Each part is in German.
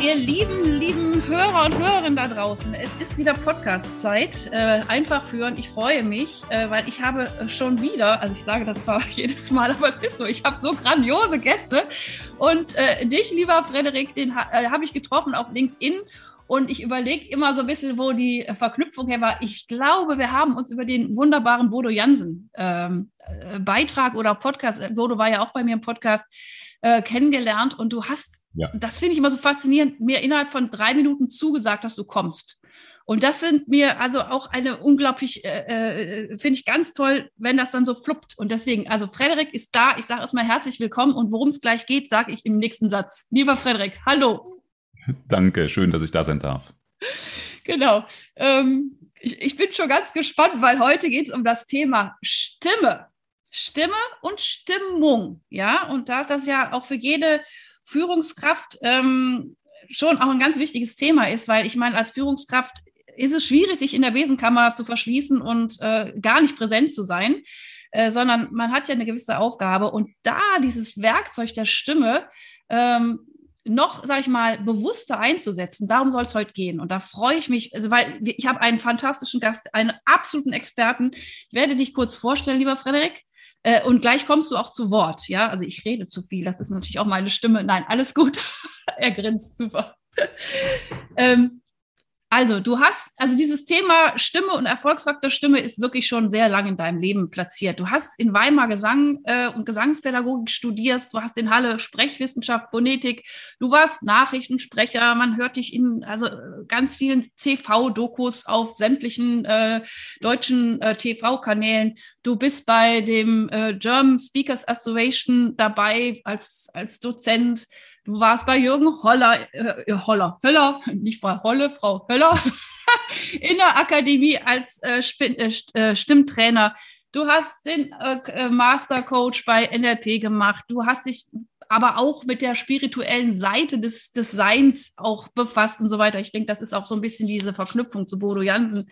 Ihr lieben, lieben Hörer und Hörerinnen da draußen. Es ist wieder Podcast-Zeit. Äh, einfach führen. Ich freue mich, äh, weil ich habe schon wieder, also ich sage das zwar jedes Mal, aber es ist so, ich habe so grandiose Gäste. Und äh, dich, lieber Frederik, den ha äh, habe ich getroffen auf LinkedIn. Und ich überlege immer so ein bisschen, wo die Verknüpfung her war. Ich glaube, wir haben uns über den wunderbaren Bodo Jansen ähm, äh, Beitrag oder Podcast, Bodo war ja auch bei mir im Podcast, äh, kennengelernt und du hast, ja. das finde ich immer so faszinierend, mir innerhalb von drei Minuten zugesagt, dass du kommst. Und das sind mir also auch eine unglaublich, äh, äh, finde ich ganz toll, wenn das dann so fluppt. Und deswegen, also Frederik ist da. Ich sage erstmal herzlich willkommen und worum es gleich geht, sage ich im nächsten Satz. Lieber Frederik, hallo. Danke, schön, dass ich da sein darf. Genau. Ähm, ich, ich bin schon ganz gespannt, weil heute geht es um das Thema Stimme. Stimme und Stimmung. Ja, und da das ja auch für jede Führungskraft ähm, schon auch ein ganz wichtiges Thema ist, weil ich meine, als Führungskraft ist es schwierig, sich in der Besenkammer zu verschließen und äh, gar nicht präsent zu sein, äh, sondern man hat ja eine gewisse Aufgabe. Und da dieses Werkzeug der Stimme ähm, noch, sage ich mal, bewusster einzusetzen. Darum soll es heute gehen. Und da freue ich mich, also, weil ich habe einen fantastischen Gast, einen absoluten Experten. Ich werde dich kurz vorstellen, lieber Frederik. Äh, und gleich kommst du auch zu Wort. Ja, also ich rede zu viel. Das ist natürlich auch meine Stimme. Nein, alles gut. er grinst super. ähm, also, du hast, also dieses Thema Stimme und Erfolgsfaktor Stimme ist wirklich schon sehr lang in deinem Leben platziert. Du hast in Weimar Gesang äh, und Gesangspädagogik studiert, du hast in Halle Sprechwissenschaft, Phonetik, du warst Nachrichtensprecher, man hört dich in also ganz vielen TV-Dokus auf sämtlichen äh, deutschen äh, TV-Kanälen. Du bist bei dem äh, German Speakers Association dabei als, als Dozent. Du warst bei Jürgen Holler, äh, Holler, Höller, nicht Frau Holle, Frau Höller, in der Akademie als äh, äh, äh, Stimmtrainer. Du hast den äh, äh Mastercoach bei NLP gemacht. Du hast dich aber auch mit der spirituellen Seite des, des Seins auch befasst und so weiter. Ich denke, das ist auch so ein bisschen diese Verknüpfung zu Bodo Jansen.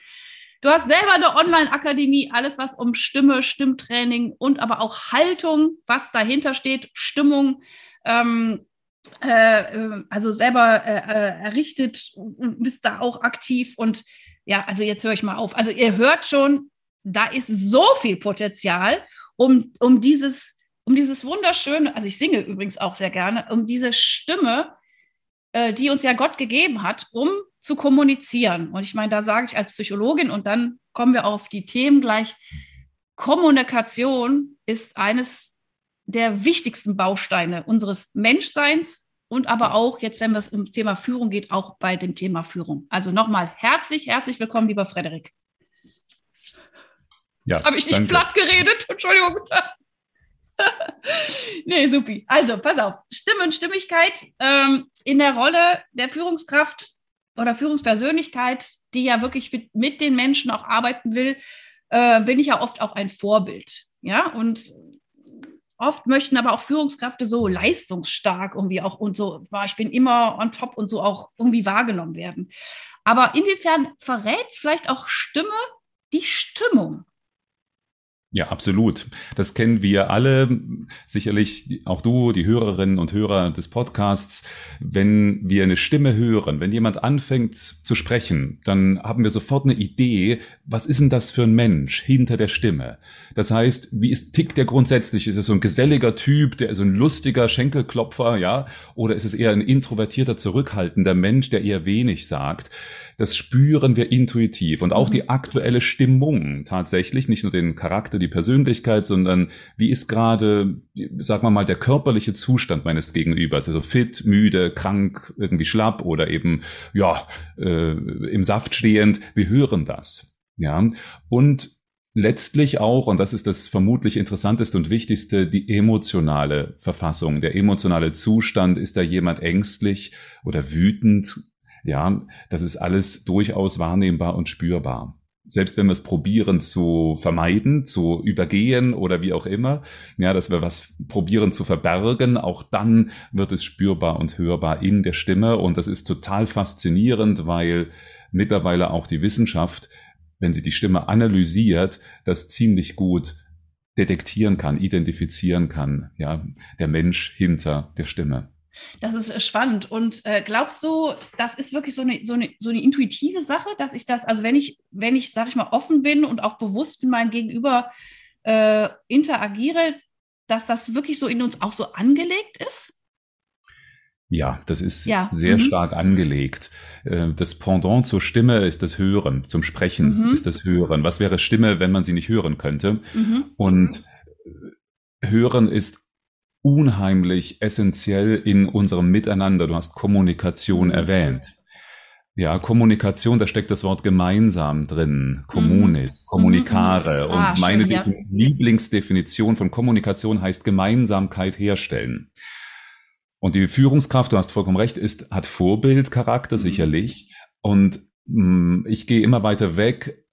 Du hast selber eine Online-Akademie, alles was um Stimme, Stimmtraining und aber auch Haltung, was dahinter steht, Stimmung, ähm, äh, äh, also selber äh, äh, errichtet und bist da auch aktiv. Und ja, also jetzt höre ich mal auf. Also ihr hört schon, da ist so viel Potenzial, um, um dieses, um dieses wunderschöne, also ich singe übrigens auch sehr gerne, um diese Stimme, äh, die uns ja Gott gegeben hat, um zu kommunizieren. Und ich meine, da sage ich als Psychologin und dann kommen wir auf die Themen gleich. Kommunikation ist eines der wichtigsten Bausteine unseres Menschseins und aber auch jetzt, wenn es um Thema Führung geht, auch bei dem Thema Führung. Also nochmal herzlich, herzlich willkommen, lieber Frederik. Ja, Jetzt habe ich nicht danke. platt geredet, Entschuldigung. nee, supi. Also, pass auf. Stimme und Stimmigkeit ähm, in der Rolle der Führungskraft oder Führungspersönlichkeit, die ja wirklich mit, mit den Menschen auch arbeiten will, äh, bin ich ja oft auch ein Vorbild. Ja, und Oft möchten aber auch Führungskräfte so leistungsstark irgendwie auch und so, ich bin immer on top und so auch irgendwie wahrgenommen werden. Aber inwiefern verrät vielleicht auch Stimme die Stimmung? Ja, absolut. Das kennen wir alle, sicherlich auch du, die Hörerinnen und Hörer des Podcasts. Wenn wir eine Stimme hören, wenn jemand anfängt zu sprechen, dann haben wir sofort eine Idee, was ist denn das für ein Mensch hinter der Stimme? Das heißt, wie ist, tickt der grundsätzlich? Ist es so ein geselliger Typ, der ist so ein lustiger Schenkelklopfer, ja? Oder ist es eher ein introvertierter, zurückhaltender Mensch, der eher wenig sagt? Das spüren wir intuitiv und auch mhm. die aktuelle Stimmung tatsächlich, nicht nur den Charakter, die Persönlichkeit, sondern wie ist gerade, sagen wir mal, der körperliche Zustand meines Gegenübers, also fit, müde, krank, irgendwie schlapp oder eben, ja, äh, im Saft stehend. Wir hören das. Ja, und letztlich auch, und das ist das vermutlich interessanteste und wichtigste, die emotionale Verfassung. Der emotionale Zustand, ist da jemand ängstlich oder wütend? Ja, das ist alles durchaus wahrnehmbar und spürbar selbst wenn wir es probieren zu vermeiden, zu übergehen oder wie auch immer, ja, dass wir was probieren zu verbergen, auch dann wird es spürbar und hörbar in der Stimme. Und das ist total faszinierend, weil mittlerweile auch die Wissenschaft, wenn sie die Stimme analysiert, das ziemlich gut detektieren kann, identifizieren kann, ja, der Mensch hinter der Stimme. Das ist äh, spannend. Und äh, glaubst du, das ist wirklich so eine, so, eine, so eine intuitive Sache, dass ich das, also wenn ich, wenn ich, sag ich mal, offen bin und auch bewusst mit meinem Gegenüber äh, interagiere, dass das wirklich so in uns auch so angelegt ist? Ja, das ist ja. sehr mhm. stark angelegt. Äh, das Pendant zur Stimme ist das Hören, zum Sprechen mhm. ist das Hören. Was wäre Stimme, wenn man sie nicht hören könnte? Mhm. Und äh, Hören ist unheimlich essentiell in unserem Miteinander. Du hast Kommunikation mhm. erwähnt. Ja, Kommunikation, da steckt das Wort gemeinsam drin. Communis, mhm. kommunicare. Mhm. Ah, Und meine schön, ja. Lieblingsdefinition von Kommunikation heißt Gemeinsamkeit herstellen. Und die Führungskraft, du hast vollkommen recht, ist, hat Vorbildcharakter, mhm. sicherlich. Und mh, mm, ich gehe immer weiter weg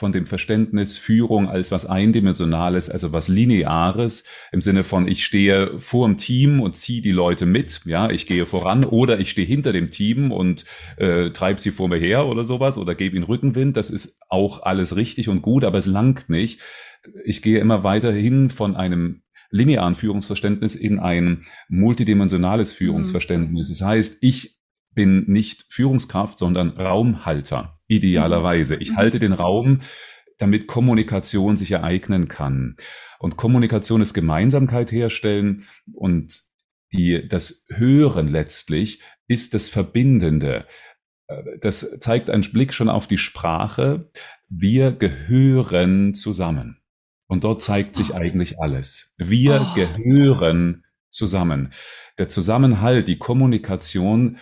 von dem Verständnis Führung als was Eindimensionales, also was Lineares, im Sinne von ich stehe vor dem Team und ziehe die Leute mit, ja, ich gehe voran oder ich stehe hinter dem Team und äh, treibe sie vor mir her oder sowas oder gebe ihnen Rückenwind. Das ist auch alles richtig und gut, aber es langt nicht. Ich gehe immer weiterhin von einem linearen Führungsverständnis in ein multidimensionales Führungsverständnis. Mhm. Das heißt, ich bin nicht Führungskraft, sondern Raumhalter, idealerweise. Ich mhm. halte den Raum, damit Kommunikation sich ereignen kann. Und Kommunikation ist Gemeinsamkeit herstellen und die, das Hören letztlich ist das Verbindende. Äh, das zeigt einen Blick schon auf die Sprache. Wir gehören zusammen. Und dort zeigt sich oh. eigentlich alles. Wir oh. gehören zusammen. Der Zusammenhalt, die Kommunikation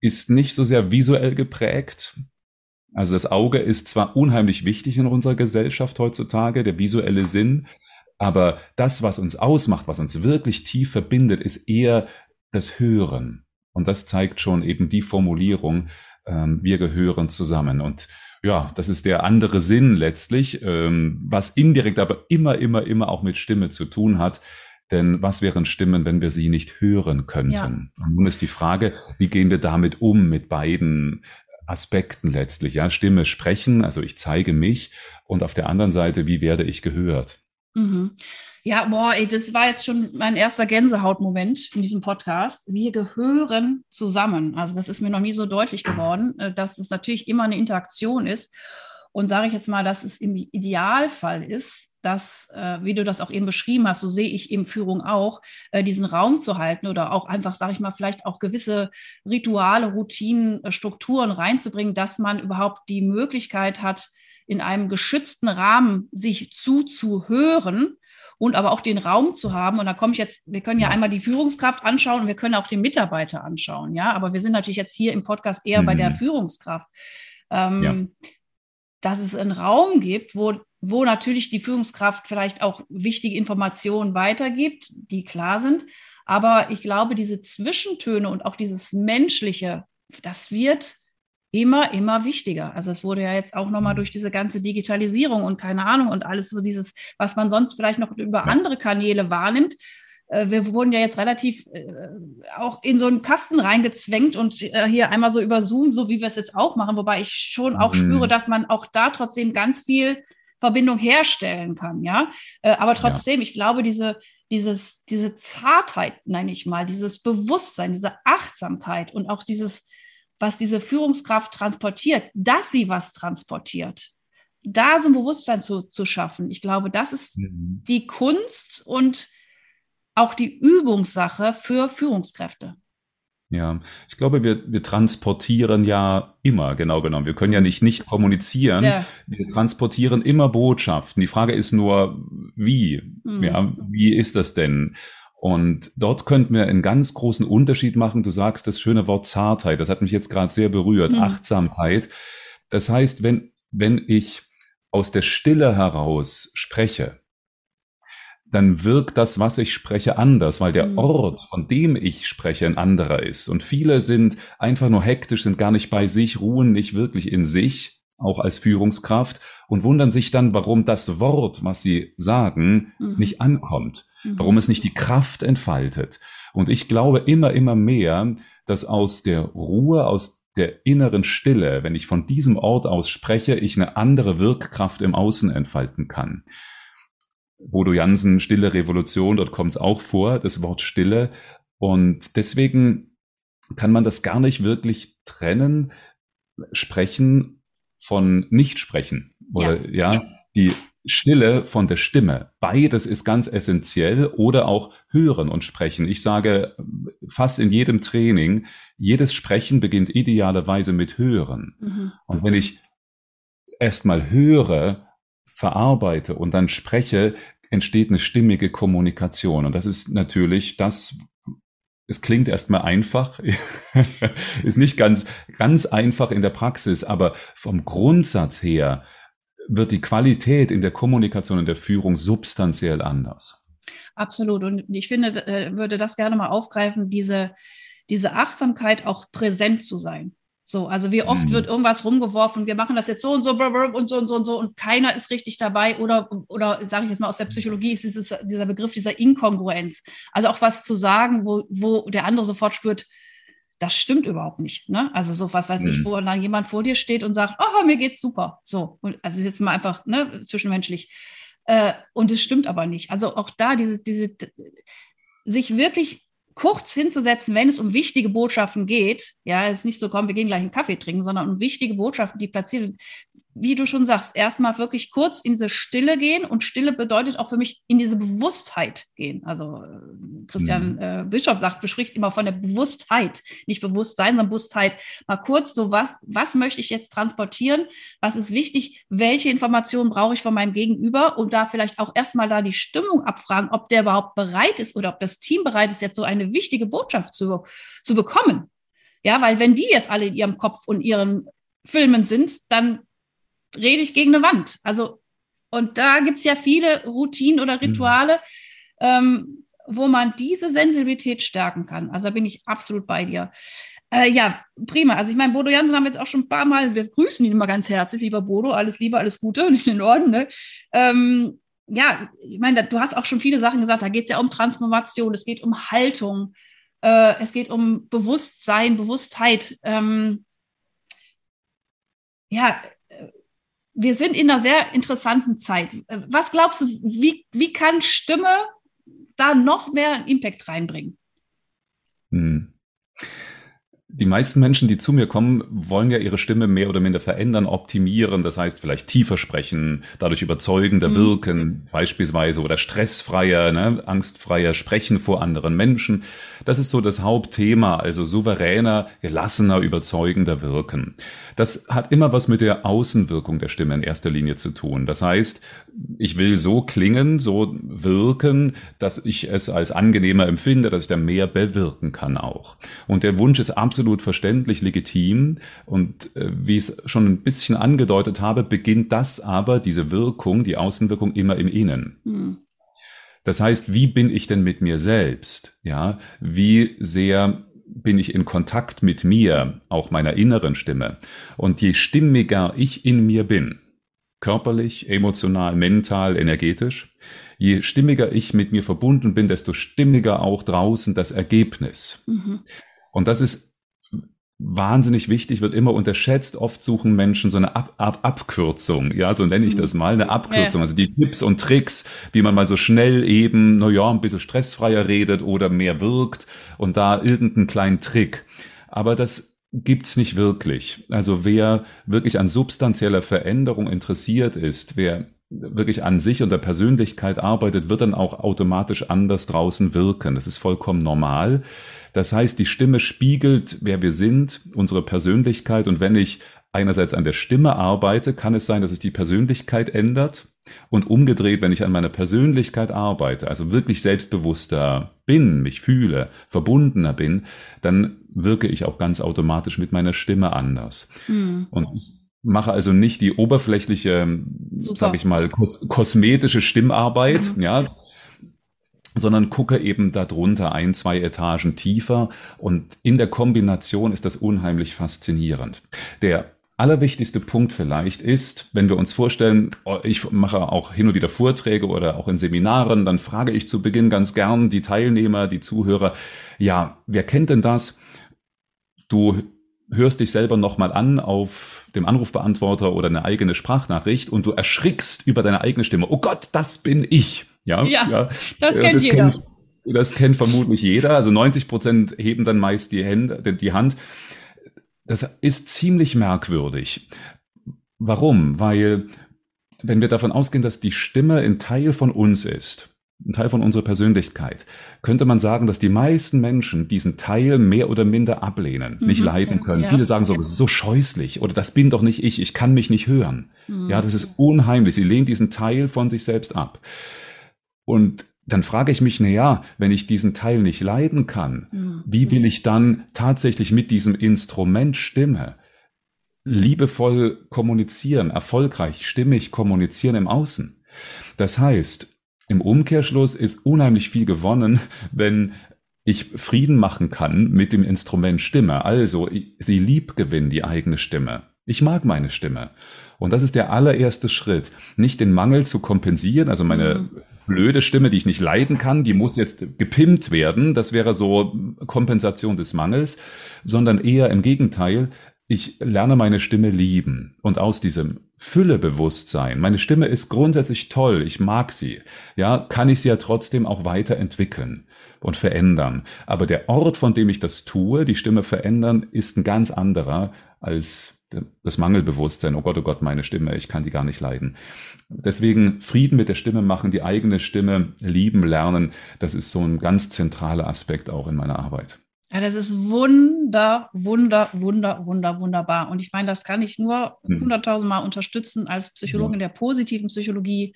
ist nicht so sehr visuell geprägt. Also das Auge ist zwar unheimlich wichtig in unserer Gesellschaft heutzutage, der visuelle Sinn, aber das, was uns ausmacht, was uns wirklich tief verbindet, ist eher das Hören. Und das zeigt schon eben die Formulierung, ähm, wir gehören zusammen. Und ja, das ist der andere Sinn letztlich, ähm, was indirekt aber immer, immer, immer auch mit Stimme zu tun hat. Denn was wären Stimmen, wenn wir sie nicht hören könnten? Ja. Und nun ist die Frage, wie gehen wir damit um mit beiden Aspekten letztlich? Ja, Stimme sprechen, also ich zeige mich und auf der anderen Seite, wie werde ich gehört? Mhm. Ja, boah, ey, das war jetzt schon mein erster Gänsehautmoment in diesem Podcast. Wir gehören zusammen. Also das ist mir noch nie so deutlich geworden, äh, dass es natürlich immer eine Interaktion ist. Und sage ich jetzt mal, dass es im Idealfall ist, dass, äh, wie du das auch eben beschrieben hast, so sehe ich eben Führung auch, äh, diesen Raum zu halten oder auch einfach, sage ich mal, vielleicht auch gewisse Rituale, Routinen, äh, Strukturen reinzubringen, dass man überhaupt die Möglichkeit hat, in einem geschützten Rahmen sich zuzuhören und aber auch den Raum zu haben. Und da komme ich jetzt, wir können ja einmal die Führungskraft anschauen und wir können auch den Mitarbeiter anschauen, ja. Aber wir sind natürlich jetzt hier im Podcast eher mhm. bei der mhm. Führungskraft. Ähm, ja. Dass es einen Raum gibt, wo wo natürlich die Führungskraft vielleicht auch wichtige Informationen weitergibt, die klar sind. Aber ich glaube, diese Zwischentöne und auch dieses Menschliche, das wird immer, immer wichtiger. Also es wurde ja jetzt auch nochmal mhm. durch diese ganze Digitalisierung und keine Ahnung und alles so dieses, was man sonst vielleicht noch über ja. andere Kanäle wahrnimmt. Äh, wir wurden ja jetzt relativ äh, auch in so einen Kasten reingezwängt und äh, hier einmal so über Zoom, so wie wir es jetzt auch machen, wobei ich schon auch mhm. spüre, dass man auch da trotzdem ganz viel Verbindung herstellen kann, ja. Aber trotzdem, ja. ich glaube, diese, dieses, diese Zartheit, nenne ich mal, dieses Bewusstsein, diese Achtsamkeit und auch dieses, was diese Führungskraft transportiert, dass sie was transportiert, da so ein Bewusstsein zu, zu schaffen. Ich glaube, das ist mhm. die Kunst und auch die Übungssache für Führungskräfte. Ja, ich glaube, wir, wir transportieren ja immer, genau genommen. Wir können ja nicht nicht kommunizieren. Ja. Wir transportieren immer Botschaften. Die Frage ist nur, wie? Mhm. Ja, wie ist das denn? Und dort könnten wir einen ganz großen Unterschied machen. Du sagst das schöne Wort Zartheit. Das hat mich jetzt gerade sehr berührt. Mhm. Achtsamkeit. Das heißt, wenn, wenn ich aus der Stille heraus spreche, dann wirkt das, was ich spreche, anders, weil der mhm. Ort, von dem ich spreche, ein anderer ist. Und viele sind einfach nur hektisch, sind gar nicht bei sich, ruhen nicht wirklich in sich, auch als Führungskraft, und wundern sich dann, warum das Wort, was sie sagen, mhm. nicht ankommt, mhm. warum es nicht die Kraft entfaltet. Und ich glaube immer, immer mehr, dass aus der Ruhe, aus der inneren Stille, wenn ich von diesem Ort aus spreche, ich eine andere Wirkkraft im Außen entfalten kann. Bodo Jansen, Stille Revolution, dort kommt es auch vor, das Wort Stille. Und deswegen kann man das gar nicht wirklich trennen, sprechen von Nichtsprechen. Oder ja. ja, die Stille von der Stimme. Beides ist ganz essentiell oder auch hören und sprechen. Ich sage fast in jedem Training, jedes Sprechen beginnt idealerweise mit hören. Mhm. Und wenn ich erstmal höre, verarbeite und dann spreche, entsteht eine stimmige Kommunikation. Und das ist natürlich das, es klingt erstmal einfach, ist nicht ganz, ganz einfach in der Praxis, aber vom Grundsatz her wird die Qualität in der Kommunikation und der Führung substanziell anders. Absolut. Und ich finde, äh, würde das gerne mal aufgreifen, diese, diese Achtsamkeit auch präsent zu sein. So, also wie oft mhm. wird irgendwas rumgeworfen, wir machen das jetzt so und so und so und so und so und keiner ist richtig dabei oder, oder sage ich jetzt mal aus der Psychologie, ist dieses, dieser Begriff dieser Inkongruenz. Also auch was zu sagen, wo, wo der andere sofort spürt, das stimmt überhaupt nicht. Ne? Also so was weiß mhm. ich, wo dann jemand vor dir steht und sagt, oh, mir geht's super. So, also jetzt mal einfach ne, zwischenmenschlich. Äh, und es stimmt aber nicht. Also auch da diese, diese, sich wirklich kurz hinzusetzen, wenn es um wichtige Botschaften geht. Ja, es ist nicht so, komm, wir gehen gleich einen Kaffee trinken, sondern um wichtige Botschaften, die platziert wie du schon sagst, erstmal wirklich kurz in diese Stille gehen. Und Stille bedeutet auch für mich in diese Bewusstheit gehen. Also äh, Christian mhm. äh, Bischof sagt, bespricht immer von der Bewusstheit, nicht Bewusstsein, sondern Bewusstheit. Mal kurz so, was, was möchte ich jetzt transportieren? Was ist wichtig? Welche Informationen brauche ich von meinem Gegenüber? Und da vielleicht auch erstmal da die Stimmung abfragen, ob der überhaupt bereit ist oder ob das Team bereit ist, jetzt so eine wichtige Botschaft zu, zu bekommen. Ja, weil wenn die jetzt alle in ihrem Kopf und ihren Filmen sind, dann rede ich gegen eine Wand. Also, und da gibt es ja viele Routinen oder Rituale, mhm. ähm, wo man diese Sensibilität stärken kann. Also da bin ich absolut bei dir. Äh, ja, prima. Also ich meine, Bodo Jansen haben wir jetzt auch schon ein paar Mal, wir grüßen ihn immer ganz herzlich, lieber Bodo, alles Liebe, alles Gute, nicht in Ordnung. Ne? Ähm, ja, ich meine, du hast auch schon viele Sachen gesagt, da geht es ja um Transformation, es geht um Haltung, äh, es geht um Bewusstsein, Bewusstheit. Ähm, ja, wir sind in einer sehr interessanten Zeit. Was glaubst du, wie, wie kann Stimme da noch mehr Impact reinbringen? Hm die meisten Menschen, die zu mir kommen, wollen ja ihre Stimme mehr oder minder verändern, optimieren, das heißt vielleicht tiefer sprechen, dadurch überzeugender mhm. wirken, beispielsweise, oder stressfreier, ne, angstfreier sprechen vor anderen Menschen. Das ist so das Hauptthema, also souveräner, gelassener, überzeugender wirken. Das hat immer was mit der Außenwirkung der Stimme in erster Linie zu tun. Das heißt, ich will so klingen, so wirken, dass ich es als angenehmer empfinde, dass ich da mehr bewirken kann auch. Und der Wunsch ist absolut absolut verständlich, legitim. Und äh, wie ich es schon ein bisschen angedeutet habe, beginnt das aber, diese Wirkung, die Außenwirkung immer im Innen. Hm. Das heißt, wie bin ich denn mit mir selbst? Ja, wie sehr bin ich in Kontakt mit mir, auch meiner inneren Stimme? Und je stimmiger ich in mir bin, körperlich, emotional, mental, energetisch, je stimmiger ich mit mir verbunden bin, desto stimmiger auch draußen das Ergebnis. Mhm. Und das ist wahnsinnig wichtig, wird immer unterschätzt. Oft suchen Menschen so eine Ab Art Abkürzung, ja, so nenne ich das mal, eine Abkürzung. Also die Tipps und Tricks, wie man mal so schnell eben, na ja, ein bisschen stressfreier redet oder mehr wirkt und da irgendeinen kleinen Trick. Aber das gibt's nicht wirklich. Also wer wirklich an substanzieller Veränderung interessiert ist, wer wirklich an sich und der Persönlichkeit arbeitet, wird dann auch automatisch anders draußen wirken. Das ist vollkommen normal. Das heißt, die Stimme spiegelt, wer wir sind, unsere Persönlichkeit. Und wenn ich einerseits an der Stimme arbeite, kann es sein, dass sich die Persönlichkeit ändert. Und umgedreht, wenn ich an meiner Persönlichkeit arbeite, also wirklich selbstbewusster bin, mich fühle, verbundener bin, dann wirke ich auch ganz automatisch mit meiner Stimme anders. Mhm. Und mache also nicht die oberflächliche, sage ich mal, kos kosmetische Stimmarbeit, mhm. ja, sondern gucke eben darunter ein, zwei Etagen tiefer und in der Kombination ist das unheimlich faszinierend. Der allerwichtigste Punkt vielleicht ist, wenn wir uns vorstellen, oh, ich mache auch hin und wieder Vorträge oder auch in Seminaren, dann frage ich zu Beginn ganz gern die Teilnehmer, die Zuhörer, ja, wer kennt denn das? Du hörst dich selber nochmal an auf dem Anrufbeantworter oder eine eigene Sprachnachricht und du erschrickst über deine eigene Stimme. Oh Gott, das bin ich. Ja, ja, ja. das kennt das jeder. Kennt, das kennt vermutlich jeder. Also 90 Prozent heben dann meist die, Hände, die Hand. Das ist ziemlich merkwürdig. Warum? Weil, wenn wir davon ausgehen, dass die Stimme ein Teil von uns ist, ein Teil von unserer Persönlichkeit, könnte man sagen, dass die meisten Menschen diesen Teil mehr oder minder ablehnen, mhm, nicht leiden können. Ja. Viele sagen so, das ist so scheußlich oder das bin doch nicht ich, ich kann mich nicht hören. Mhm. Ja, das ist unheimlich. Sie lehnen diesen Teil von sich selbst ab. Und dann frage ich mich, na ja, wenn ich diesen Teil nicht leiden kann, mhm. wie will ich dann tatsächlich mit diesem Instrument Stimme liebevoll kommunizieren, erfolgreich, stimmig kommunizieren im Außen? Das heißt, im Umkehrschluss ist unheimlich viel gewonnen, wenn ich Frieden machen kann mit dem Instrument Stimme. Also, sie lieb gewinnen, die eigene Stimme. Ich mag meine Stimme. Und das ist der allererste Schritt. Nicht den Mangel zu kompensieren, also meine mhm. blöde Stimme, die ich nicht leiden kann, die muss jetzt gepimpt werden. Das wäre so Kompensation des Mangels, sondern eher im Gegenteil. Ich lerne meine Stimme lieben und aus diesem Füllebewusstsein. Meine Stimme ist grundsätzlich toll, ich mag sie. Ja, kann ich sie ja trotzdem auch weiterentwickeln und verändern. Aber der Ort, von dem ich das tue, die Stimme verändern, ist ein ganz anderer als das Mangelbewusstsein. Oh Gott, oh Gott, meine Stimme, ich kann die gar nicht leiden. Deswegen Frieden mit der Stimme machen, die eigene Stimme lieben lernen, das ist so ein ganz zentraler Aspekt auch in meiner Arbeit. Ja, das ist wunder, wunder, wunder, wunder, wunderbar. Und ich meine, das kann ich nur hm. hunderttausendmal unterstützen als Psychologin der positiven Psychologie,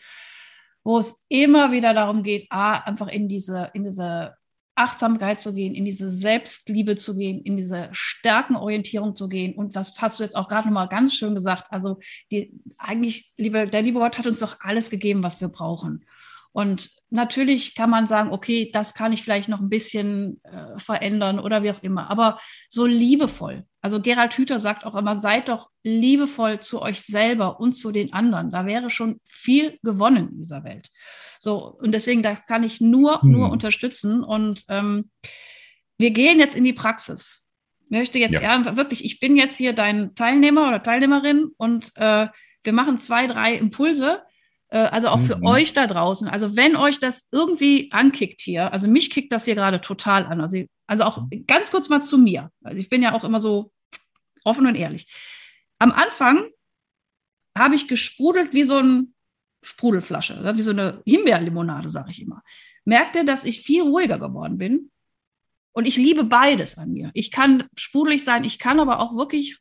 wo es immer wieder darum geht, A, einfach in diese, in diese Achtsamkeit zu gehen, in diese Selbstliebe zu gehen, in diese Stärkenorientierung zu gehen. Und das hast du jetzt auch gerade nochmal ganz schön gesagt. Also die, eigentlich, liebe, der liebe Gott hat uns doch alles gegeben, was wir brauchen. Und natürlich kann man sagen, okay, das kann ich vielleicht noch ein bisschen äh, verändern oder wie auch immer, aber so liebevoll. Also Gerald Hüther sagt auch immer, seid doch liebevoll zu euch selber und zu den anderen. Da wäre schon viel gewonnen in dieser Welt. So, und deswegen, das kann ich nur, hm. nur unterstützen. Und ähm, wir gehen jetzt in die Praxis. Ich möchte jetzt ja. wirklich, ich bin jetzt hier dein Teilnehmer oder Teilnehmerin und äh, wir machen zwei, drei Impulse also auch für mhm. euch da draußen. Also wenn euch das irgendwie ankickt hier, also mich kickt das hier gerade total an. Also, also auch ganz kurz mal zu mir. Also ich bin ja auch immer so offen und ehrlich. Am Anfang habe ich gesprudelt wie so eine Sprudelflasche, wie so eine Himbeerlimonade, sage ich immer. Merkte, dass ich viel ruhiger geworden bin. Und ich liebe beides an mir. Ich kann sprudelig sein, ich kann aber auch wirklich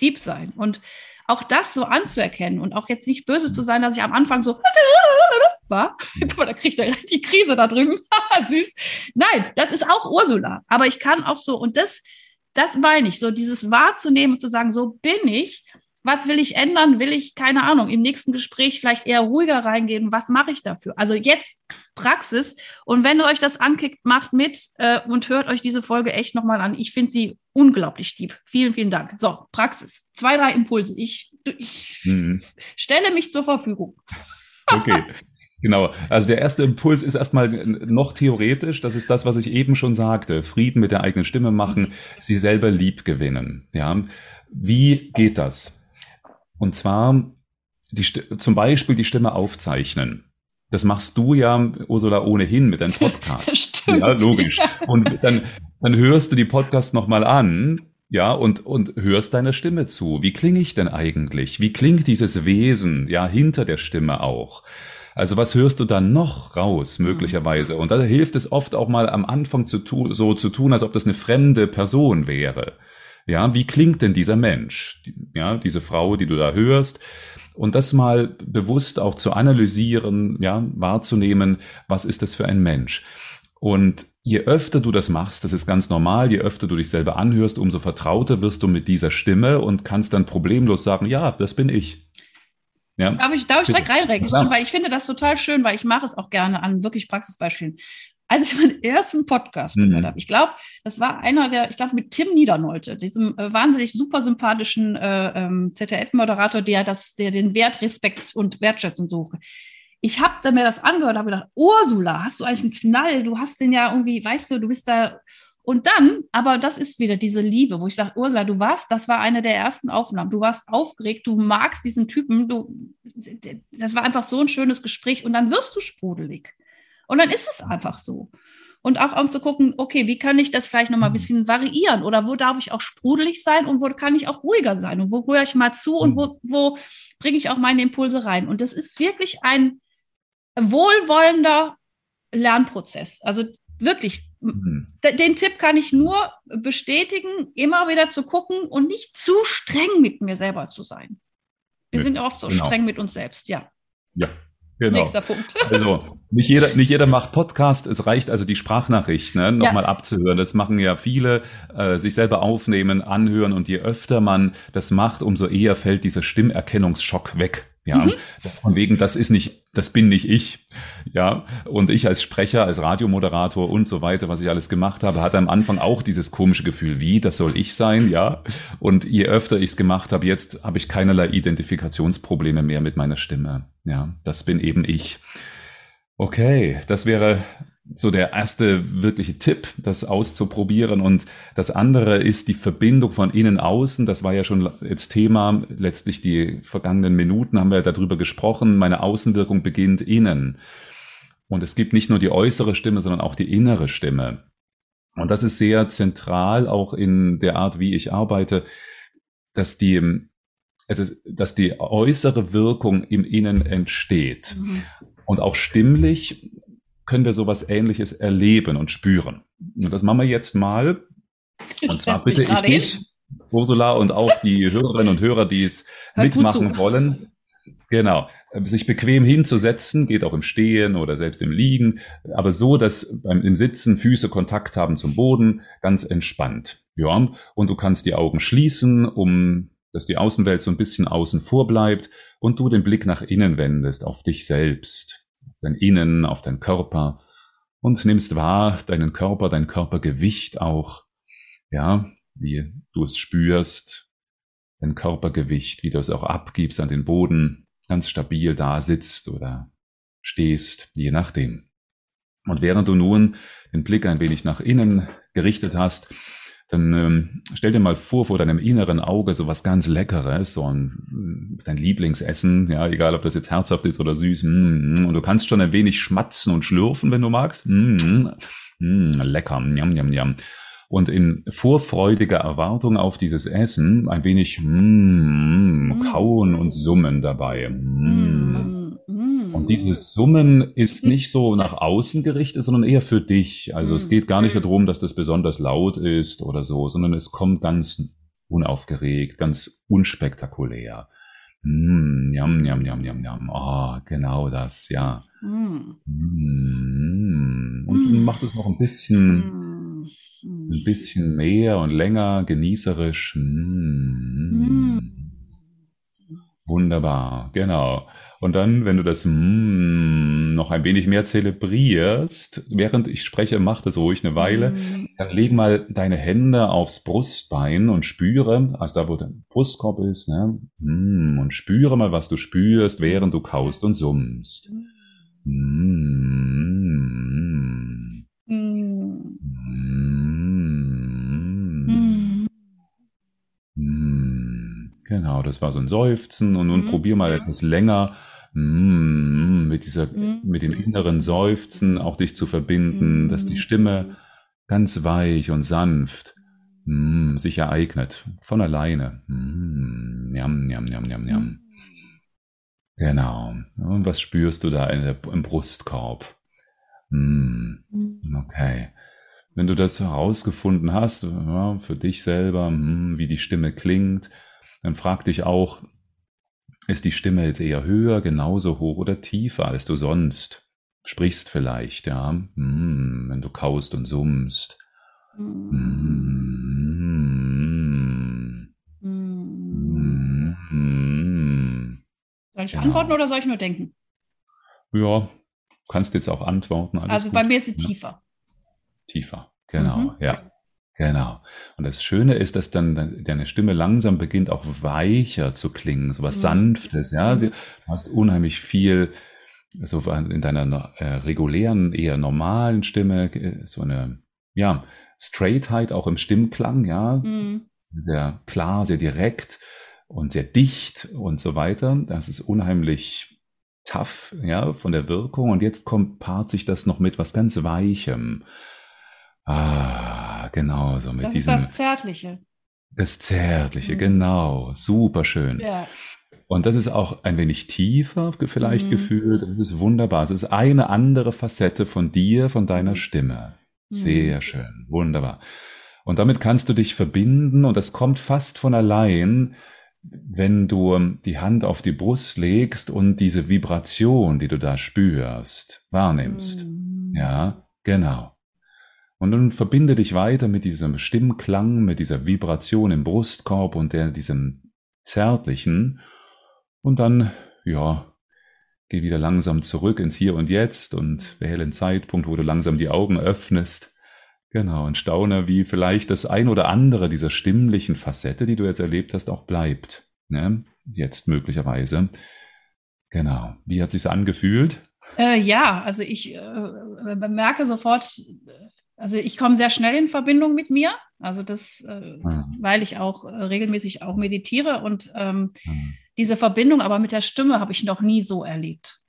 deep sein. Und auch das so anzuerkennen und auch jetzt nicht böse zu sein, dass ich am Anfang so war. Guck mal, da kriegt er die Krise da drüben. Süß. Nein, das ist auch Ursula. Aber ich kann auch so, und das, das meine ich, so dieses wahrzunehmen und zu sagen, so bin ich. Was will ich ändern? Will ich, keine Ahnung, im nächsten Gespräch vielleicht eher ruhiger reingehen? Was mache ich dafür? Also jetzt Praxis. Und wenn euch das ankickt, macht mit äh, und hört euch diese Folge echt nochmal an. Ich finde sie unglaublich lieb. Vielen, vielen Dank. So, Praxis. Zwei, drei Impulse. Ich, ich mhm. stelle mich zur Verfügung. Okay. Genau. Also der erste Impuls ist erstmal noch theoretisch. Das ist das, was ich eben schon sagte. Frieden mit der eigenen Stimme machen, sie selber lieb gewinnen. Ja. Wie geht das? Und zwar die, zum Beispiel die Stimme aufzeichnen. Das machst du ja, Ursula, ohnehin mit deinem Podcast. Das stimmt. Ja, logisch. Und dann, dann hörst du die Podcast nochmal an, ja, und, und hörst deiner Stimme zu. Wie klinge ich denn eigentlich? Wie klingt dieses Wesen, ja, hinter der Stimme auch? Also was hörst du dann noch raus, möglicherweise? Und da hilft es oft auch mal am Anfang zu tun, so zu tun, als ob das eine fremde Person wäre. Ja, wie klingt denn dieser Mensch? Ja, diese Frau, die du da hörst und das mal bewusst auch zu analysieren, ja, wahrzunehmen, was ist das für ein Mensch. Und je öfter du das machst, das ist ganz normal, je öfter du dich selber anhörst, umso vertrauter wirst du mit dieser Stimme und kannst dann problemlos sagen, ja, das bin ich. Ja. Darf ich, darf ich direkt reinreden? Weil ich finde das total schön, weil ich mache es auch gerne an wirklich Praxisbeispielen. Als ich meinen ersten Podcast mhm. gehört habe, ich glaube, das war einer der, ich glaube, mit Tim Niedernolte, diesem äh, wahnsinnig super sympathischen äh, ähm, ZDF-Moderator, der das, der den Wert, Respekt und Wertschätzung sucht ich habe mir das angehört, habe gedacht, Ursula, hast du eigentlich einen Knall? Du hast den ja irgendwie, weißt du, du bist da. Und dann, aber das ist wieder diese Liebe, wo ich sage, Ursula, du warst, das war eine der ersten Aufnahmen. Du warst aufgeregt, du magst diesen Typen, du, das war einfach so ein schönes Gespräch und dann wirst du sprudelig. Und dann ist es einfach so. Und auch um zu gucken, okay, wie kann ich das vielleicht nochmal ein mhm. bisschen variieren? Oder wo darf ich auch sprudelig sein und wo kann ich auch ruhiger sein? Und wo höre ich mal zu und wo, mhm. wo bringe ich auch meine Impulse rein? Und das ist wirklich ein, wohlwollender Lernprozess. Also wirklich, mhm. den Tipp kann ich nur bestätigen, immer wieder zu gucken und nicht zu streng mit mir selber zu sein. Wir ja, sind oft so genau. streng mit uns selbst, ja. Ja, Genau. Nächster Punkt. Also nicht jeder, nicht jeder macht Podcast. Es reicht also die Sprachnachricht ne, nochmal ja. abzuhören. Das machen ja viele, äh, sich selber aufnehmen, anhören und je öfter man das macht, umso eher fällt dieser Stimmerkennungsschock weg. Ja, mhm. von wegen, das ist nicht, das bin nicht ich. Ja, und ich als Sprecher, als Radiomoderator und so weiter, was ich alles gemacht habe, hatte am Anfang auch dieses komische Gefühl, wie, das soll ich sein, ja. Und je öfter ich es gemacht habe, jetzt habe ich keinerlei Identifikationsprobleme mehr mit meiner Stimme. Ja, das bin eben ich. Okay, das wäre so der erste wirkliche Tipp, das auszuprobieren. Und das andere ist die Verbindung von innen außen. Das war ja schon jetzt Thema. Letztlich die vergangenen Minuten haben wir darüber gesprochen. Meine Außenwirkung beginnt innen. Und es gibt nicht nur die äußere Stimme, sondern auch die innere Stimme. Und das ist sehr zentral auch in der Art, wie ich arbeite, dass die, dass die äußere Wirkung im Innen entsteht. Mhm. Und auch stimmlich können wir sowas ähnliches erleben und spüren. Und das machen wir jetzt mal. Und zwar bitte ich dich, Ursula, und auch die Hörerinnen und Hörer, die es Hört mitmachen wollen. Genau. Sich bequem hinzusetzen, geht auch im Stehen oder selbst im Liegen, aber so, dass beim, im Sitzen Füße Kontakt haben zum Boden, ganz entspannt. Ja. Und du kannst die Augen schließen, um dass die Außenwelt so ein bisschen außen vor bleibt und du den Blick nach innen wendest, auf dich selbst dein Innen, auf deinen Körper und nimmst wahr deinen Körper, dein Körpergewicht auch, ja, wie du es spürst, dein Körpergewicht, wie du es auch abgibst an den Boden, ganz stabil da sitzt oder stehst, je nachdem. Und während du nun den Blick ein wenig nach innen gerichtet hast, dann ähm, stell dir mal vor, vor deinem inneren Auge so was ganz Leckeres, so ein, dein Lieblingsessen, ja, egal ob das jetzt herzhaft ist oder süß, mm, mm, und du kannst schon ein wenig schmatzen und schlürfen, wenn du magst. Mm, mm, lecker, njam, njam, njam. Und in vorfreudiger Erwartung auf dieses Essen ein wenig mm, mm. kauen und summen dabei. Mm. Und dieses Summen ist nicht so nach außen gerichtet, sondern eher für dich. Also es geht gar nicht darum, dass das besonders laut ist oder so, sondern es kommt ganz unaufgeregt, ganz unspektakulär. Mm, yum, yum, yum, yum, yum. Ah, oh, genau das, ja. Mm. Mm. Und mm. macht es noch ein bisschen, ein bisschen mehr und länger, genießerisch. Wunderbar, genau. Und dann, wenn du das mm, noch ein wenig mehr zelebrierst, während ich spreche, mach das ruhig eine Weile, mm. dann leg mal deine Hände aufs Brustbein und spüre, also da, wo dein Brustkorb ist, ne, mm, und spüre mal, was du spürst, während du kaust und summst. Mm. Mm. Mm. Genau, das war so ein Seufzen und nun probier mal etwas länger mm, mit dieser, mm. mit dem inneren Seufzen auch dich zu verbinden, mm. dass die Stimme ganz weich und sanft mm, sich ereignet, von alleine. Mm, njam, njam, njam, njam, njam. Genau. Und was spürst du da der, im Brustkorb? Mm, okay. Wenn du das herausgefunden hast, für dich selber, mm, wie die Stimme klingt, dann frag dich auch, ist die Stimme jetzt eher höher, genauso hoch oder tiefer als du sonst sprichst vielleicht, ja, hm, wenn du kaust und summst. Mm. Mm. Mm. Soll ich Genau. antworten oder soll ich nur denken? Ja, kannst jetzt auch antworten. Also gut. bei mir ist sie Ja. tiefer. Tiefer, genau, Mhm. ja. Genau. Und das Schöne ist, dass dann deine Stimme langsam beginnt auch weicher zu klingen, so was Mhm. Sanftes, ja. Mhm. Du hast unheimlich viel, so in deiner äh, regulären, eher normalen Stimme, äh, so eine, ja, Straightheit auch im Stimmklang, ja. Mm. Sehr klar, sehr direkt und sehr dicht und so weiter. Das ist unheimlich tough, ja, von der Wirkung. Und jetzt kommt, paart sich das noch mit was ganz Weichem. Ah, genau, so mit Das ist diesem, das Zärtliche. das Zärtliche, Mhm. genau, super schön. Ja. Und das ist auch ein wenig tiefer vielleicht Mhm. gefühlt. Das ist wunderbar. Es ist eine andere Facette von dir, von deiner Mhm. Stimme. Mhm. Sehr schön, wunderbar. Und damit kannst du dich verbinden und das kommt fast von allein, wenn du die Hand auf die Brust legst und diese Vibration, die du da spürst, wahrnimmst. Mm. Ja, genau. Und dann verbinde dich weiter mit diesem Stimmklang, mit dieser Vibration im Brustkorb und der, diesem zärtlichen. Und dann, ja, geh wieder langsam zurück ins Hier und Jetzt und wähle einen Zeitpunkt, wo du langsam die Augen öffnest. Genau, und staune, wie vielleicht das ein oder andere dieser stimmlichen Facette, die du jetzt erlebt hast, auch bleibt. Ne? Jetzt möglicherweise. Genau. Wie hat sich's angefühlt? Äh, ja, also ich äh, bemerke sofort, äh, also ich komme sehr schnell in Verbindung mit mir. Also das, äh, Mhm. weil ich auch äh, regelmäßig auch meditiere und ähm, Mhm. diese Verbindung aber mit der Stimme habe ich noch nie so erlebt.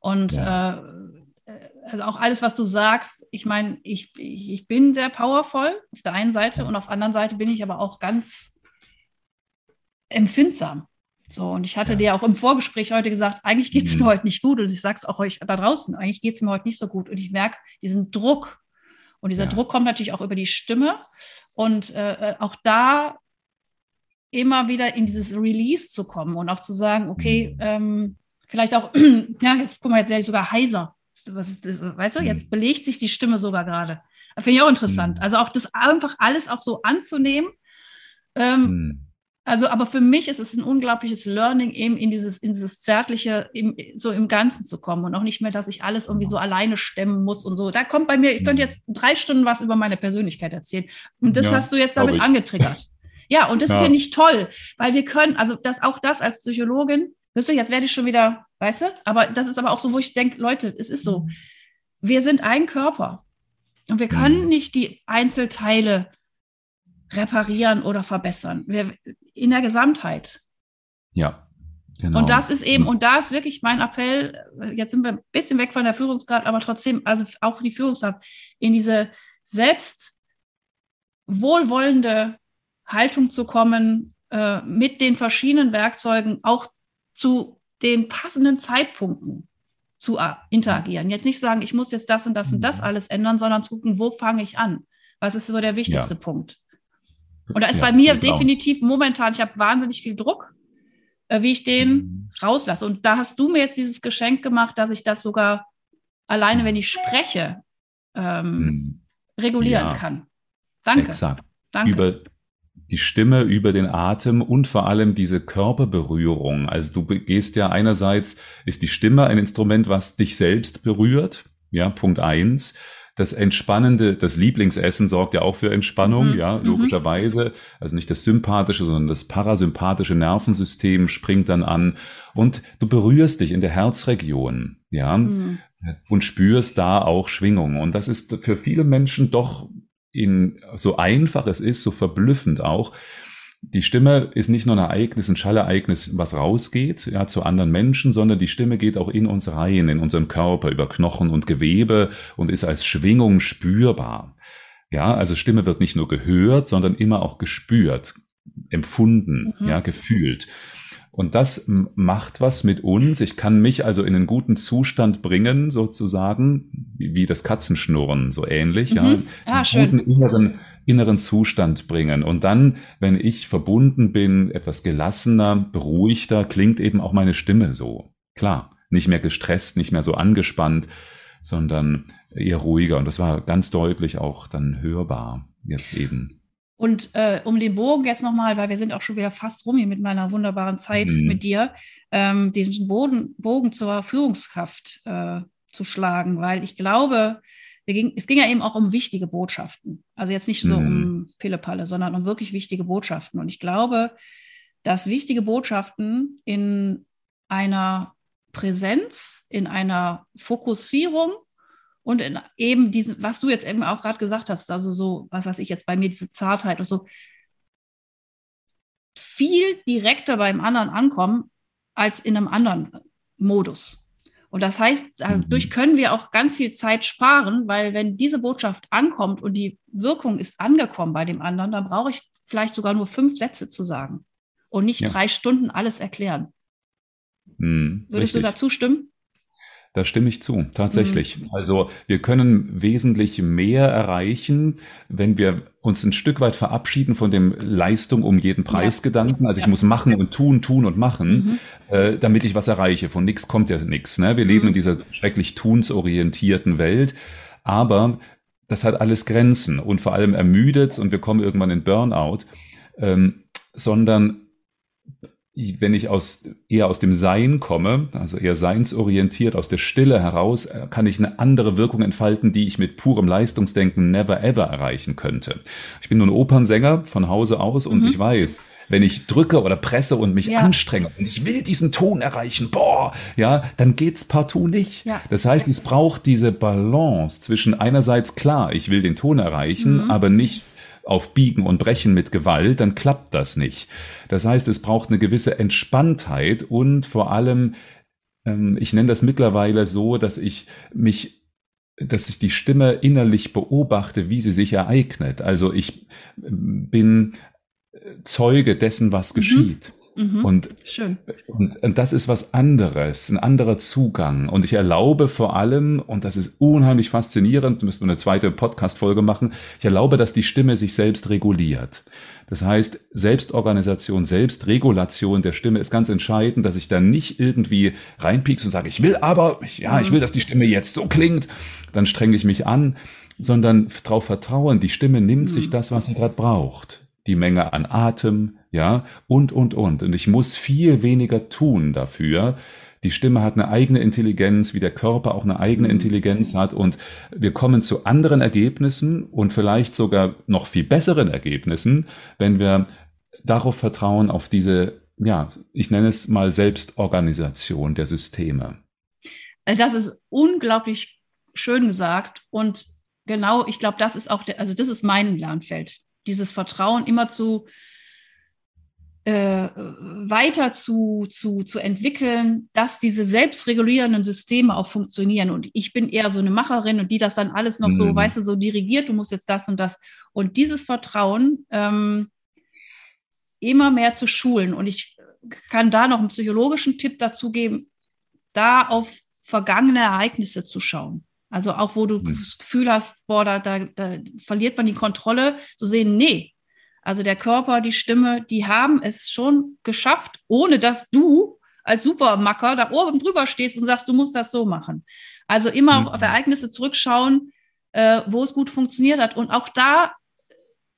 Und Ja. äh, also auch alles, was du sagst, ich meine, ich, ich, ich bin sehr powervoll auf der einen Seite und auf der anderen Seite bin ich aber auch ganz empfindsam. So, und ich hatte Ja. dir auch im Vorgespräch heute gesagt, eigentlich geht es Mhm. mir heute nicht gut. Und ich sage es auch euch da draußen, eigentlich geht es mir heute nicht so gut. Und ich merke diesen Druck. Und dieser Ja. Druck kommt natürlich auch über die Stimme. Und äh, äh, auch da immer wieder in dieses Release zu kommen und auch zu sagen, okay, Mhm. ähm, vielleicht auch, ja, jetzt guck mal, jetzt werde ich sogar heiser. Was ist das? Weißt du, Mhm. jetzt belegt sich die Stimme sogar gerade. Das Finde ich auch interessant. Mhm. Also auch das einfach alles auch so anzunehmen. Ähm, Hm. Also, aber für mich ist es ein unglaubliches Learning, eben in dieses, in dieses Zärtliche, im, so im Ganzen zu kommen und auch nicht mehr, dass ich alles irgendwie so alleine stemmen muss und so. Da kommt bei mir, ich könnte jetzt drei Stunden was über meine Persönlichkeit erzählen. Und das Ja, hast du jetzt damit angetriggert. Ja, und das Ja. finde ich toll, weil wir können, also das auch das als Psychologin, wisst ihr, jetzt werde ich schon wieder, weißt du, aber das ist aber auch so, wo ich denke, Leute, es ist so, wir sind ein Körper und wir können Mhm. nicht die Einzelteile reparieren oder verbessern. Wir, in der Gesamtheit. Ja, genau. Und das ist eben, Mhm. und da ist wirklich mein Appell, jetzt sind wir ein bisschen weg von der Führungskraft, aber trotzdem, also auch die Führungskraft, in diese selbst wohlwollende Haltung zu kommen, äh, mit den verschiedenen Werkzeugen auch zu den passenden Zeitpunkten zu äh, interagieren. Jetzt nicht sagen, ich muss jetzt das und das und das Mhm. alles ändern, sondern zu gucken, wo fange ich an? Was ist so der wichtigste Ja. Punkt? Und da ist Ja, bei mir definitiv momentan, ich habe wahnsinnig viel Druck, äh, wie ich den Mhm. rauslasse. Und da hast du mir jetzt dieses Geschenk gemacht, dass ich das sogar alleine, wenn ich spreche, ähm, Mhm. regulieren Ja. kann. Danke. Exakt. Danke. Über die Stimme, über den Atem und vor allem diese Körperberührung. Also du gehst ja einerseits, ist die Stimme ein Instrument, was dich selbst berührt. Ja, Punkt eins. Das entspannende, das Lieblingsessen sorgt ja auch für Entspannung, Mhm, ja, mhm. logischerweise. Also nicht das sympathische, sondern das parasympathische Nervensystem springt dann an und du berührst dich in der Herzregion, ja Mhm. und spürst da auch Schwingungen. Und das ist für viele Menschen doch in, so einfach es ist, so verblüffend auch. Die Stimme ist nicht nur ein Ereignis, ein Schallereignis, was rausgeht, ja, zu anderen Menschen, sondern die Stimme geht auch in uns rein, in unseren Körper, über Knochen und Gewebe und ist als Schwingung spürbar. Ja, also Stimme wird nicht nur gehört, sondern immer auch gespürt, empfunden, Mhm. ja, gefühlt. Und das macht was mit uns. Ich kann mich also in einen guten Zustand bringen, sozusagen, wie, das Katzenschnurren, so ähnlich, ja. Mhm. Ah, einen schön. guten inneren, inneren Zustand bringen. Und dann, wenn ich verbunden bin, etwas gelassener, beruhigter, klingt eben auch meine Stimme so. Klar, nicht mehr gestresst, nicht mehr so angespannt, sondern eher ruhiger. Und das war ganz deutlich auch dann hörbar jetzt eben. Und äh, um den Bogen jetzt nochmal, weil wir sind auch schon wieder fast rum hier mit meiner wunderbaren Zeit mhm. mit dir, ähm, diesen Boden, Bogen zur Führungskraft äh, zu schlagen, weil ich glaube, ging, es ging ja eben auch um wichtige Botschaften. Also jetzt nicht so mhm. um Pillepalle, sondern um wirklich wichtige Botschaften. Und ich glaube, dass wichtige Botschaften in einer Präsenz, in einer Fokussierung und in eben diesen, was du jetzt eben auch gerade gesagt hast, also so, was weiß ich jetzt bei mir, diese Zartheit und so, viel direkter beim anderen ankommen als in einem anderen Modus. Und das heißt, dadurch mhm. können wir auch ganz viel Zeit sparen, weil wenn diese Botschaft ankommt und die Wirkung ist angekommen bei dem anderen, dann brauche ich vielleicht sogar nur fünf Sätze zu sagen und nicht ja. drei Stunden alles erklären. Mhm, Würdest richtig. du dazu stimmen? Da stimme ich zu, tatsächlich. Mhm. Also wir können wesentlich mehr erreichen, wenn wir uns ein Stück weit verabschieden von dem Leistung um jeden Preis Gedanken. Also ich muss machen und tun, tun und machen, mhm. äh, damit ich was erreiche. Von nichts kommt ja nichts. Ne? Wir leben mhm. in dieser schrecklich tunsorientierten Welt. Aber das hat alles Grenzen und vor allem ermüdet und wir kommen irgendwann in Burnout, ähm, sondern wenn ich aus, eher aus dem Sein komme, also eher seinsorientiert, aus der Stille heraus, äh, kann ich eine andere Wirkung entfalten, die ich mit purem Leistungsdenken never ever erreichen könnte. Ich bin nun Opernsänger von Hause aus und mhm. ich weiß, wenn ich drücke oder presse und mich ja. anstrenge und ich will diesen Ton erreichen, boah, ja, dann geht's partout nicht. Ja. Das heißt, es braucht diese Balance zwischen einerseits klar, ich will den Ton erreichen, mhm. aber nicht auf Biegen und Brechen mit Gewalt, dann klappt das nicht. Das heißt, es braucht eine gewisse Entspanntheit und vor allem, ähm, ich nenne das mittlerweile so, dass ich mich dass ich die Stimme innerlich beobachte, wie sie sich ereignet. Also ich ähm, bin Zeuge dessen, was mhm. geschieht. Mhm. Und, Schön. Und, und das ist was anderes, ein anderer Zugang. Und ich erlaube vor allem, und das ist unheimlich faszinierend, müssen wir eine zweite Podcast-Folge machen, ich erlaube, dass die Stimme sich selbst reguliert. Das heißt, Selbstorganisation, Selbstregulation der Stimme ist ganz entscheidend, dass ich da nicht irgendwie reinpiekse und sage, ich will aber, ja, ich will, dass die Stimme jetzt so klingt, dann strenge ich mich an, sondern darauf vertrauen, die Stimme nimmt sich mhm. das, was sie gerade braucht. Die Menge an Atem, ja, und, und, und. Und ich muss viel weniger tun dafür. Die Stimme hat eine eigene Intelligenz, wie der Körper auch eine eigene mhm. Intelligenz hat. Und wir kommen zu anderen Ergebnissen und vielleicht sogar noch viel besseren Ergebnissen, wenn wir darauf vertrauen, auf diese, ja, ich nenne es mal Selbstorganisation der Systeme. Also das ist unglaublich schön gesagt. Und genau, ich glaube, das ist auch, der, also das ist mein Lernfeld. Dieses Vertrauen immer zu, äh, weiter zu, zu, zu entwickeln, dass diese selbstregulierenden Systeme auch funktionieren. Und ich bin eher so eine Macherin und die das dann alles noch mhm. so, weißt du, so dirigiert, du musst jetzt das und das. Und dieses Vertrauen ähm, immer mehr zu schulen. Und ich kann da noch einen psychologischen Tipp dazu geben, da auf vergangene Ereignisse zu schauen. Also auch, wo du mhm. das Gefühl hast, boah, da, da, da verliert man die Kontrolle, zu sehen, nee, also der Körper, die Stimme, die haben es schon geschafft, ohne dass du als Supermacker da oben drüber stehst und sagst, du musst das so machen. Also immer mhm. auf Ereignisse zurückschauen, äh, wo es gut funktioniert hat. Und auch da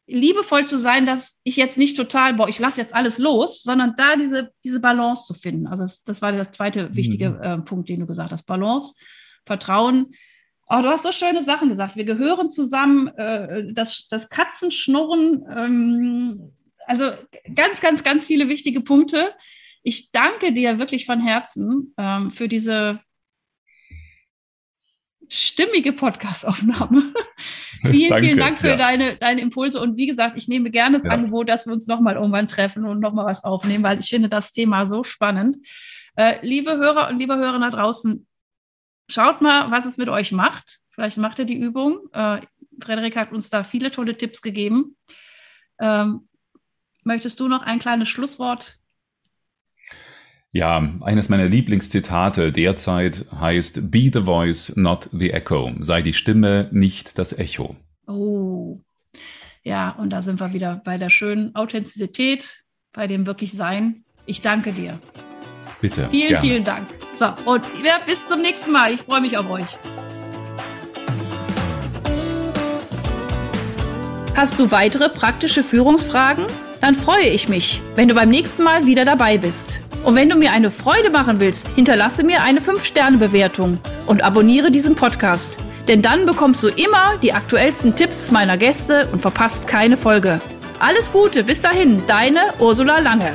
liebevoll zu sein, dass ich jetzt nicht total, boah, ich lasse jetzt alles los, sondern da diese, diese Balance zu finden. Also das, das war der zweite wichtige mhm. äh, Punkt, den du gesagt hast. Balance, Vertrauen, Oh, du hast so schöne Sachen gesagt. Wir gehören zusammen, äh, das, das Katzenschnurren, ähm, also ganz, ganz, ganz viele wichtige Punkte. Ich danke dir wirklich von Herzen ähm, für diese stimmige Podcastaufnahme. vielen, Danke, vielen Dank für ja. deine, deine Impulse. Und wie gesagt, ich nehme gerne das ja. Angebot, dass wir uns nochmal irgendwann treffen und nochmal was aufnehmen, weil ich finde das Thema so spannend. Äh, liebe Hörer und liebe Hörer da draußen, schaut mal, was es mit euch macht. Vielleicht macht ihr die Übung. Äh, Frederik hat uns da viele tolle Tipps gegeben. Ähm, möchtest du noch ein kleines Schlusswort? Ja, eines meiner Lieblingszitate derzeit heißt Be the voice, not the echo. Sei die Stimme, nicht das Echo. Oh, ja, und da sind wir wieder bei der schönen Authentizität, bei dem wirklich Sein. Ich danke dir. Bitte. Vielen, gerne. vielen Dank. So, und ja, bis zum nächsten Mal. Ich freue mich auf euch. Hast du weitere praktische Führungsfragen? Dann freue ich mich, wenn du beim nächsten Mal wieder dabei bist. Und wenn du mir eine Freude machen willst, hinterlasse mir eine 5-Sterne-Bewertung und abonniere diesen Podcast. Denn dann bekommst du immer die aktuellsten Tipps meiner Gäste und verpasst keine Folge. Alles Gute, bis dahin, deine Ursula Lange.